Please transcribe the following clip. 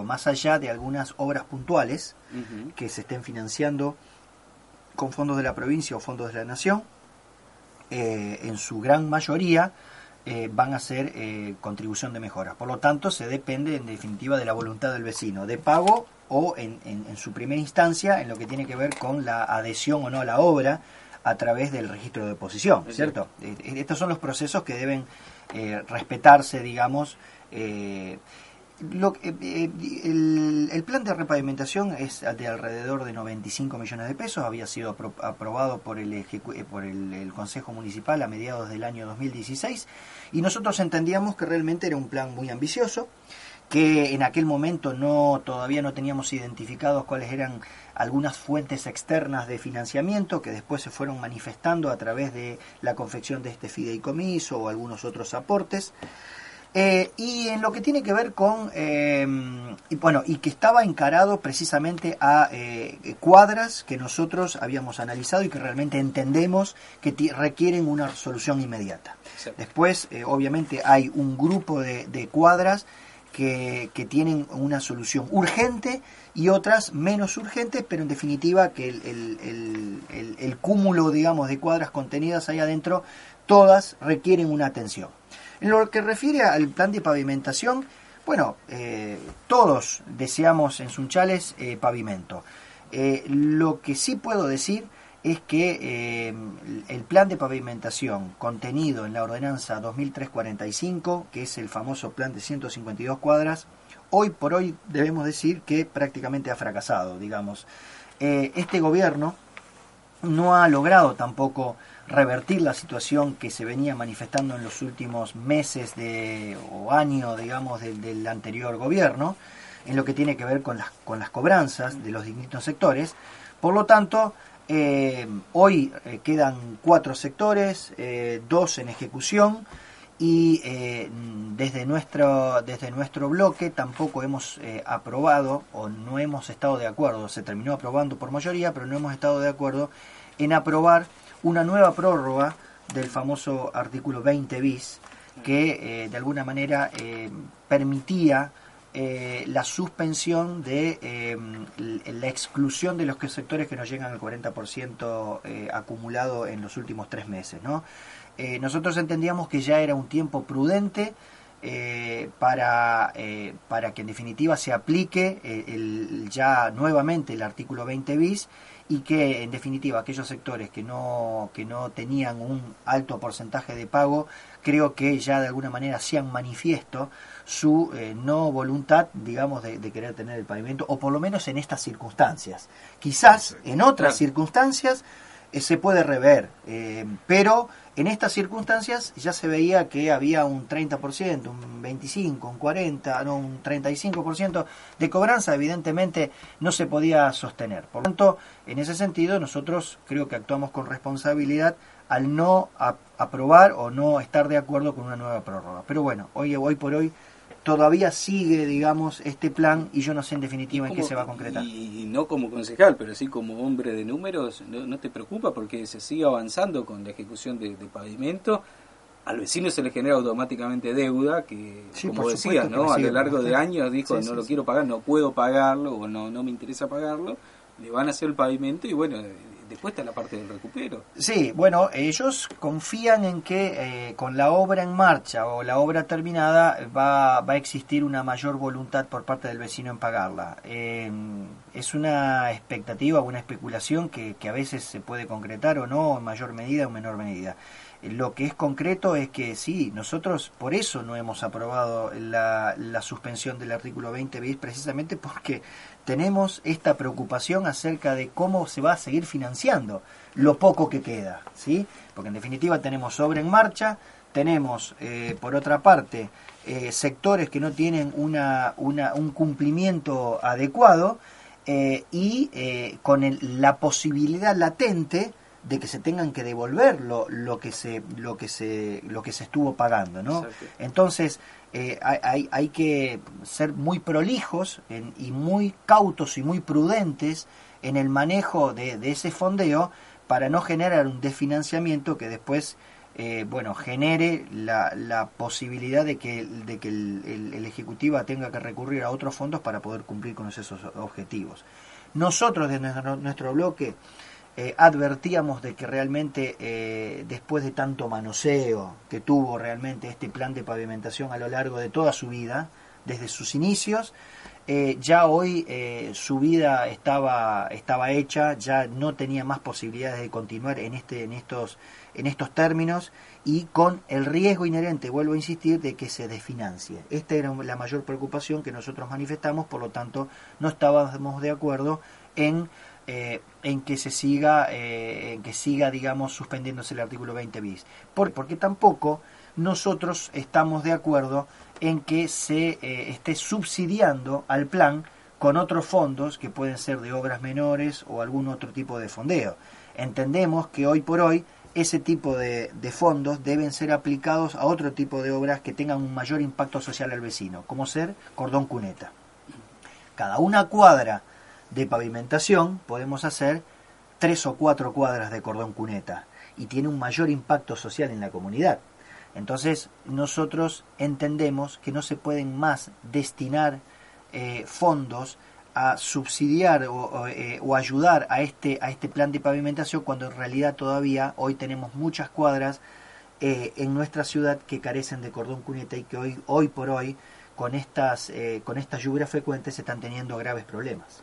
digo, más allá de algunas obras puntuales que se estén financiando con fondos de la provincia o fondos de la nación, eh, en su gran mayoría eh, van a ser eh, contribución de mejora. Por lo tanto, se depende en definitiva de la voluntad del vecino, de pago o en, en, su primera instancia en lo que tiene que ver con la adhesión o no a la obra a través del registro de oposición, ¿cierto? Estos son los procesos que deben respetarse, digamos, lo, eh, eh, el, plan de repavimentación es de alrededor de 95 millones de pesos, había sido aprobado por, el, eh, por el, Consejo Municipal a mediados del año 2016 y nosotros entendíamos que realmente era un plan muy ambicioso, que en aquel momento no todavía no teníamos identificados cuáles eran algunas fuentes externas de financiamiento que después se fueron manifestando a través de la confección de este fideicomiso o algunos otros aportes. Eh, y en lo que tiene que ver con, eh, y bueno, y que estaba encarado precisamente a eh, cuadras que nosotros habíamos analizado y que realmente entendemos que requieren una solución inmediata. Después, obviamente, hay un grupo de, cuadras que, que, tienen una solución urgente y otras menos urgentes, pero en definitiva que el, el, el, el cúmulo, digamos, de cuadras contenidas ahí adentro, todas requieren una atención. En lo que refiere al plan de pavimentación, bueno, eh, todos deseamos en Sunchales eh, pavimento. Eh, lo que sí puedo decir es que el plan de pavimentación contenido en la ordenanza 2345, que es el famoso plan de 152 cuadras, hoy por hoy debemos decir que prácticamente ha fracasado, digamos. este gobierno no ha logrado tampoco revertir la situación que se venía manifestando en los últimos meses de, o año, digamos, del, anterior gobierno, en lo que tiene que ver con las, con las cobranzas de los distintos sectores. Por lo tanto, eh, hoy eh, quedan cuatro sectores, eh, dos en ejecución, y desde, nuestro, desde nuestro bloque tampoco hemos aprobado o no hemos estado de acuerdo, se terminó aprobando por mayoría, pero no hemos estado de acuerdo en aprobar una nueva prórroga del famoso artículo 20 bis que eh, de alguna manera eh, permitía eh, la suspensión de la exclusión de los sectores que no llegan al 40% acumulado en los últimos tres meses. ¿no? Nosotros entendíamos que ya era un tiempo prudente para, para que en definitiva se aplique el, ya nuevamente el artículo 20 bis y que en definitiva aquellos sectores que no, que no tenían un alto porcentaje de pago, creo que ya de alguna manera hacían manifiesto su eh, no voluntad, digamos, de, querer tener el pavimento, o por lo menos en estas circunstancias. Quizás en otras circunstancias eh, se puede rever, eh, pero en estas circunstancias ya se veía que había un 30%, un 25%, un 40%, no, un 35% de cobranza, evidentemente no se podía sostener. Por lo tanto, en ese sentido, nosotros creo que actuamos con responsabilidad al no aprobar o no estar de acuerdo con una nueva prórroga. Pero bueno, hoy, hoy por hoy todavía sigue, digamos, este plan y yo no sé en definitiva en qué se va a concretar. Y, no como concejal, pero sí como hombre de números, ¿no, te preocupa porque se sigue avanzando con la ejecución de, pavimento? Al vecino se le genera automáticamente deuda, que como decías, ¿no? a lo largo de años dijo, no lo quiero pagar, no puedo pagarlo o no, no me interesa pagarlo, le van a hacer el pavimento y bueno, después está la parte del recupero. Sí, bueno, ellos confían en que eh, con la obra en marcha o la obra terminada va, va, a existir una mayor voluntad por parte del vecino en pagarla. Em, es una expectativa, una especulación que, que a veces se puede concretar o no en mayor medida o menor medida. Lo que es concreto es que sí, nosotros por eso no hemos aprobado la, la suspensión del artículo 20 bis, precisamente porque tenemos esta preocupación acerca de cómo se va a seguir financiando lo poco que queda, ¿sí? Porque en definitiva tenemos obra en marcha, tenemos eh, por otra parte eh, sectores que no tienen una, una, un cumplimiento adecuado eh, y con la posibilidad latente de que se tengan que devolver lo, lo que se lo que se lo que se estuvo pagando no entonces eh, hay, hay, que ser muy prolijos y muy cautos y muy prudentes en el manejo de, ese fondeo para no generar un desfinanciamiento que después eh, bueno, genere la, la, posibilidad de que, de que el, el, Ejecutivo tenga que recurrir a otros fondos para poder cumplir con esos objetivos. Nosotros desde nuestro bloque eh, advertíamos de que realmente eh, después de tanto manoseo que tuvo realmente este plan de pavimentación a lo largo de toda su vida, desde sus inicios, eh, ya hoy su vida estaba, estaba hecha, ya no tenía más posibilidades de continuar en, este, en, estos, en estos términos y con el riesgo inherente, vuelvo a insistir, de que se desfinancie. Esta era la mayor preocupación que nosotros manifestamos, por lo tanto no estábamos de acuerdo en eh, en que se siga, eh, en que siga, digamos, suspendiéndose el artículo 20 bis. porque tampoco nosotros estamos de acuerdo en que se eh, esté subsidiando al plan con otros fondos que pueden ser de obras menores o algún otro tipo de fondeo. Entendemos que hoy por hoy ese tipo de, fondos deben ser aplicados a otro tipo de obras que tengan un mayor impacto social al vecino, como ser cordón cuneta. Cada una cuadra de pavimentación podemos hacer tres o cuatro cuadras de cordón cuneta y tiene un mayor impacto social en la comunidad. Entonces nosotros entendemos que no se pueden más destinar eh, fondos a subsidiar o, eh, ayudar a este, a este plan de pavimentación cuando en realidad todavía hoy tenemos muchas cuadras eh, en nuestra ciudad que carecen de cordón cuneta y que hoy, hoy por hoy con estas, con estas lluvias frecuentes se están teniendo graves problemas.